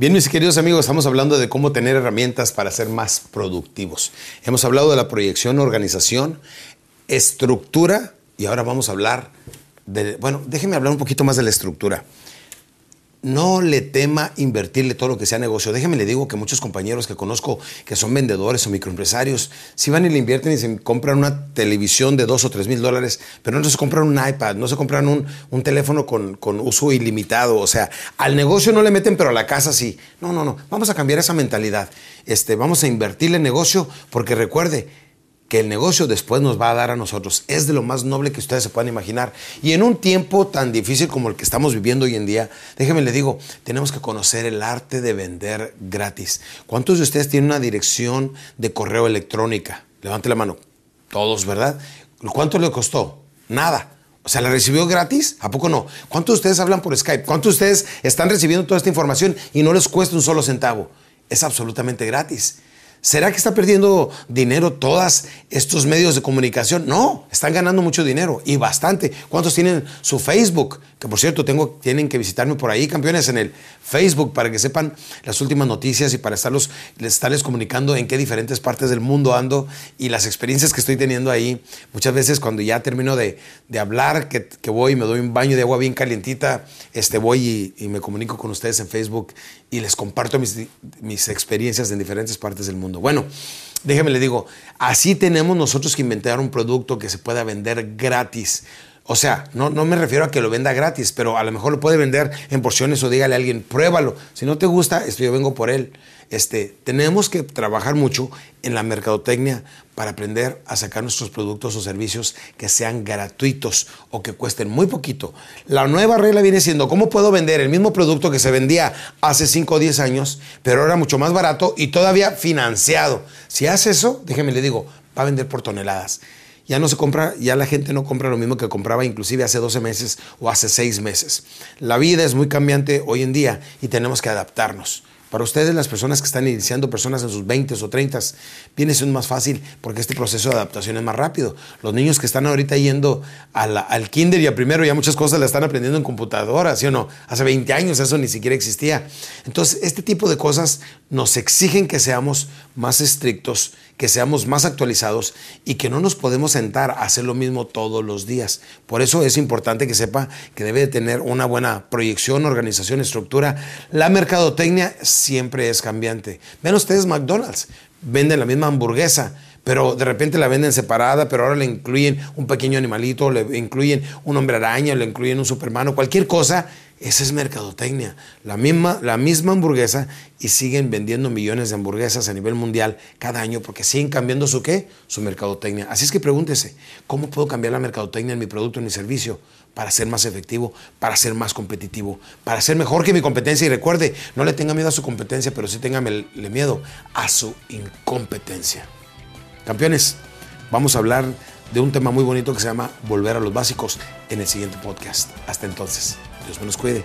Bien, mis queridos amigos, estamos hablando de cómo tener herramientas para ser más productivos. Hemos hablado de la proyección, organización, estructura y ahora vamos a hablar de, bueno, déjenme hablar un poquito más de la estructura no le tema invertirle todo lo que sea negocio. Déjeme le digo que muchos compañeros que conozco que son vendedores o microempresarios, si van y le invierten y se compran una televisión de dos o tres mil dólares, pero no se compran un iPad, no se compran un, teléfono con, con, uso ilimitado. O sea, al negocio no le meten, pero a la casa sí. No, no, no. Vamos a cambiar esa mentalidad. Este, vamos a invertirle en negocio porque recuerde, que el negocio después nos va a dar a nosotros. Es de lo más noble que ustedes se puedan imaginar. Y en un tiempo tan difícil como el que estamos viviendo hoy en día, déjenme le digo, tenemos que conocer el arte de vender gratis. ¿Cuántos de ustedes tienen una dirección de correo electrónica? Levante la mano. Todos, ¿verdad? ¿Cuánto le costó? Nada. O sea, ¿la recibió gratis? ¿A poco no? ¿Cuántos de ustedes hablan por Skype? ¿Cuántos de ustedes están recibiendo toda esta información y no les cuesta un solo centavo? Es absolutamente gratis. ¿Será que está perdiendo dinero todos estos medios de comunicación? No, están ganando mucho dinero y bastante. ¿Cuántos tienen su Facebook? Que por cierto, tengo, tienen que visitarme por ahí, campeones, en el Facebook para que sepan las últimas noticias y para estarlos, estarles comunicando en qué diferentes partes del mundo ando y las experiencias que estoy teniendo ahí. Muchas veces cuando ya termino de, hablar, que, voy y me doy un baño de agua bien calientita, este, voy y, me comunico con ustedes en Facebook y les comparto mis, mis experiencias en diferentes partes del mundo. Bueno, déjeme le digo, así tenemos nosotros que inventar un producto que se pueda vender gratis. O sea, no, no me refiero a que lo venda gratis, pero a lo mejor lo puede vender en porciones o dígale a alguien, pruébalo. Si no te gusta, esto yo vengo por él. Este, tenemos que trabajar mucho en la mercadotecnia para aprender a sacar nuestros productos o servicios que sean gratuitos o que cuesten muy poquito. La nueva regla viene siendo cómo puedo vender el mismo producto que se vendía hace 5 o 10 años, pero ahora mucho más barato y todavía financiado. Si hace eso, déjeme le digo, va a vender por toneladas ya no se compra, ya la gente no compra lo mismo que compraba inclusive hace 12 meses o hace 6 meses. La vida es muy cambiante hoy en día y tenemos que adaptarnos. Para ustedes, las personas que están iniciando, personas en sus 20 o 30, viene siendo más fácil porque este proceso de adaptación es más rápido. Los niños que están ahorita yendo al kinder y a primero ya muchas cosas las están aprendiendo en computadora, ¿sí o no? Hace 20 años eso ni siquiera existía. Entonces, este tipo de cosas nos exigen que seamos más estrictos, que seamos más actualizados y que no nos podemos sentar a hacer lo mismo todos los días. Por eso es importante que sepa que debe de tener una buena proyección, organización, estructura. La mercadotecnia siempre es cambiante. Ven ustedes McDonald's, venden la misma hamburguesa, pero de repente la venden separada, pero ahora le incluyen un pequeño animalito, le incluyen un hombre araña, le incluyen un supermano, cualquier cosa. Esa es mercadotecnia. La misma, la misma hamburguesa y siguen vendiendo millones de hamburguesas a nivel mundial cada año porque siguen cambiando su qué? Su mercadotecnia. Así es que pregúntese, ¿cómo puedo cambiar la mercadotecnia en mi producto, en mi servicio? para ser más efectivo, para ser más competitivo, para ser mejor que mi competencia. Y recuerde, no le tenga miedo a su competencia, pero sí tenga miedo a su incompetencia. Campeones, vamos a hablar de un tema muy bonito que se llama Volver a los Básicos en el siguiente podcast. Hasta entonces, Dios me los cuide.